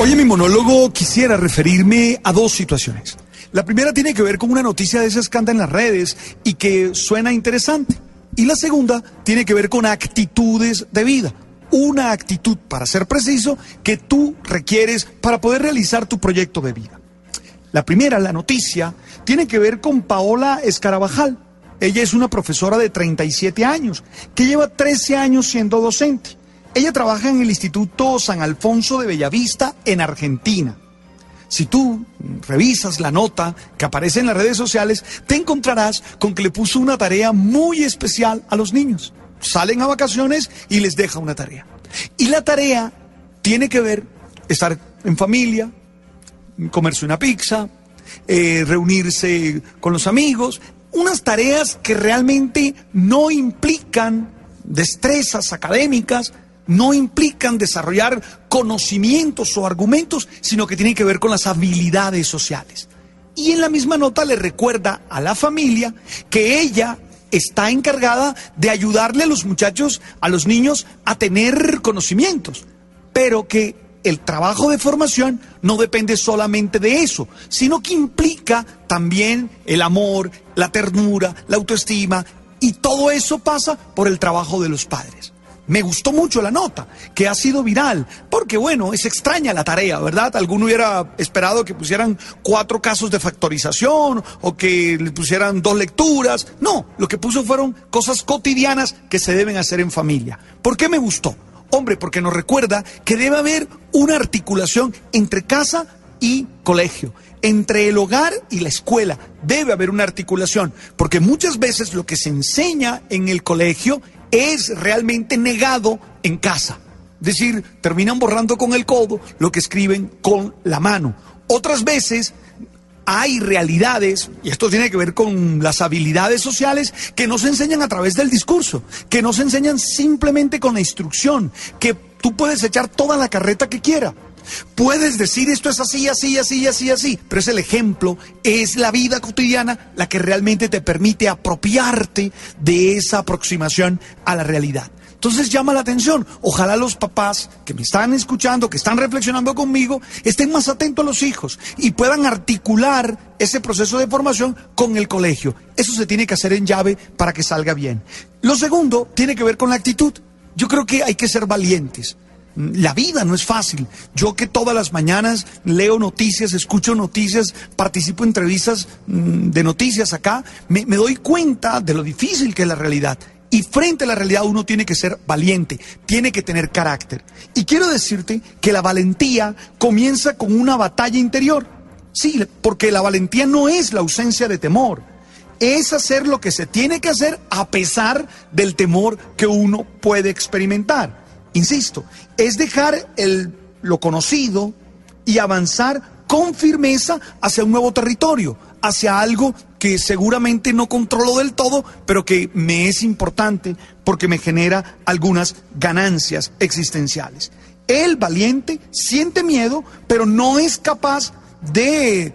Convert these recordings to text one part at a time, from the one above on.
Hoy en mi monólogo quisiera referirme a dos situaciones. La primera tiene que ver con una noticia de esas que anda en las redes y que suena interesante. Y la segunda tiene que ver con actitudes de vida. Una actitud, para ser preciso, que tú requieres para poder realizar tu proyecto de vida. La primera, la noticia, tiene que ver con Paola Escarabajal. Ella es una profesora de 37 años, que lleva 13 años siendo docente. Ella trabaja en el Instituto San Alfonso de Bellavista, en Argentina. Si tú revisas la nota que aparece en las redes sociales, te encontrarás con que le puso una tarea muy especial a los niños. Salen a vacaciones y les deja una tarea. Y la tarea tiene que ver estar en familia, comerse una pizza, eh, reunirse con los amigos, unas tareas que realmente no implican destrezas académicas, no implican desarrollar conocimientos o argumentos, sino que tienen que ver con las habilidades sociales. Y en la misma nota le recuerda a la familia que ella está encargada de ayudarle a los muchachos, a los niños, a tener conocimientos, pero que el trabajo de formación no depende solamente de eso, sino que implica también el amor, la ternura, la autoestima, y todo eso pasa por el trabajo de los padres. Me gustó mucho la nota, que ha sido viral, porque bueno, es extraña la tarea, ¿verdad? Alguno hubiera esperado que pusieran cuatro casos de factorización o que le pusieran dos lecturas. No, lo que puso fueron cosas cotidianas que se deben hacer en familia. ¿Por qué me gustó? Hombre, porque nos recuerda que debe haber una articulación entre casa y colegio, entre el hogar y la escuela. Debe haber una articulación, porque muchas veces lo que se enseña en el colegio es realmente negado en casa. Es decir, terminan borrando con el codo lo que escriben con la mano. Otras veces hay realidades, y esto tiene que ver con las habilidades sociales, que no se enseñan a través del discurso, que no se enseñan simplemente con la instrucción, que tú puedes echar toda la carreta que quiera. Puedes decir esto es así, así, así, así, así, pero es el ejemplo, es la vida cotidiana la que realmente te permite apropiarte de esa aproximación a la realidad. Entonces llama la atención. Ojalá los papás que me están escuchando, que están reflexionando conmigo, estén más atentos a los hijos y puedan articular ese proceso de formación con el colegio. Eso se tiene que hacer en llave para que salga bien. Lo segundo tiene que ver con la actitud. Yo creo que hay que ser valientes. La vida no es fácil. Yo que todas las mañanas leo noticias, escucho noticias, participo en entrevistas mm, de noticias acá, me, me doy cuenta de lo difícil que es la realidad. Y frente a la realidad uno tiene que ser valiente, tiene que tener carácter. Y quiero decirte que la valentía comienza con una batalla interior. Sí, porque la valentía no es la ausencia de temor, es hacer lo que se tiene que hacer a pesar del temor que uno puede experimentar. Insisto, es dejar el, lo conocido y avanzar con firmeza hacia un nuevo territorio, hacia algo que seguramente no controlo del todo, pero que me es importante porque me genera algunas ganancias existenciales. El valiente siente miedo, pero no es capaz de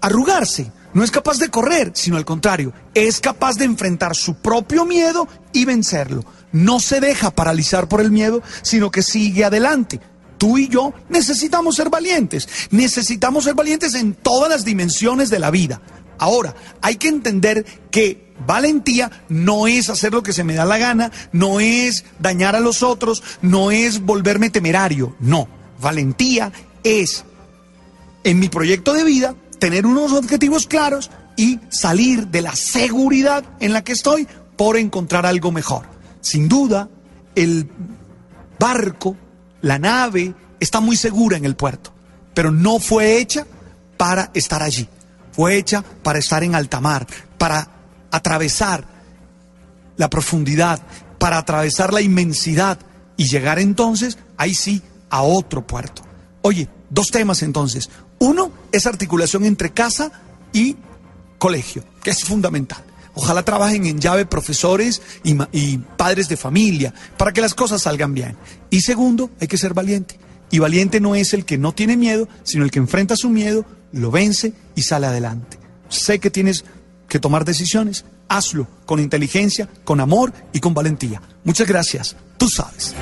arrugarse, no es capaz de correr, sino al contrario, es capaz de enfrentar su propio miedo y vencerlo. No se deja paralizar por el miedo, sino que sigue adelante. Tú y yo necesitamos ser valientes. Necesitamos ser valientes en todas las dimensiones de la vida. Ahora, hay que entender que valentía no es hacer lo que se me da la gana, no es dañar a los otros, no es volverme temerario. No, valentía es, en mi proyecto de vida, tener unos objetivos claros y salir de la seguridad en la que estoy por encontrar algo mejor. Sin duda, el barco la nave está muy segura en el puerto, pero no fue hecha para estar allí. Fue hecha para estar en alta mar, para atravesar la profundidad, para atravesar la inmensidad y llegar entonces, ahí sí, a otro puerto. Oye, dos temas entonces. Uno es articulación entre casa y colegio, que es fundamental. Ojalá trabajen en llave profesores y, y, padres de familia para que las cosas salgan bien. Y segundo, hay que ser valiente. Y valiente no es el que no tiene miedo, sino el que enfrenta su miedo, lo vence y sale adelante. Sé que tienes que tomar decisiones, hazlo con inteligencia, con amor y con valentía. Muchas gracias. Tú sabes.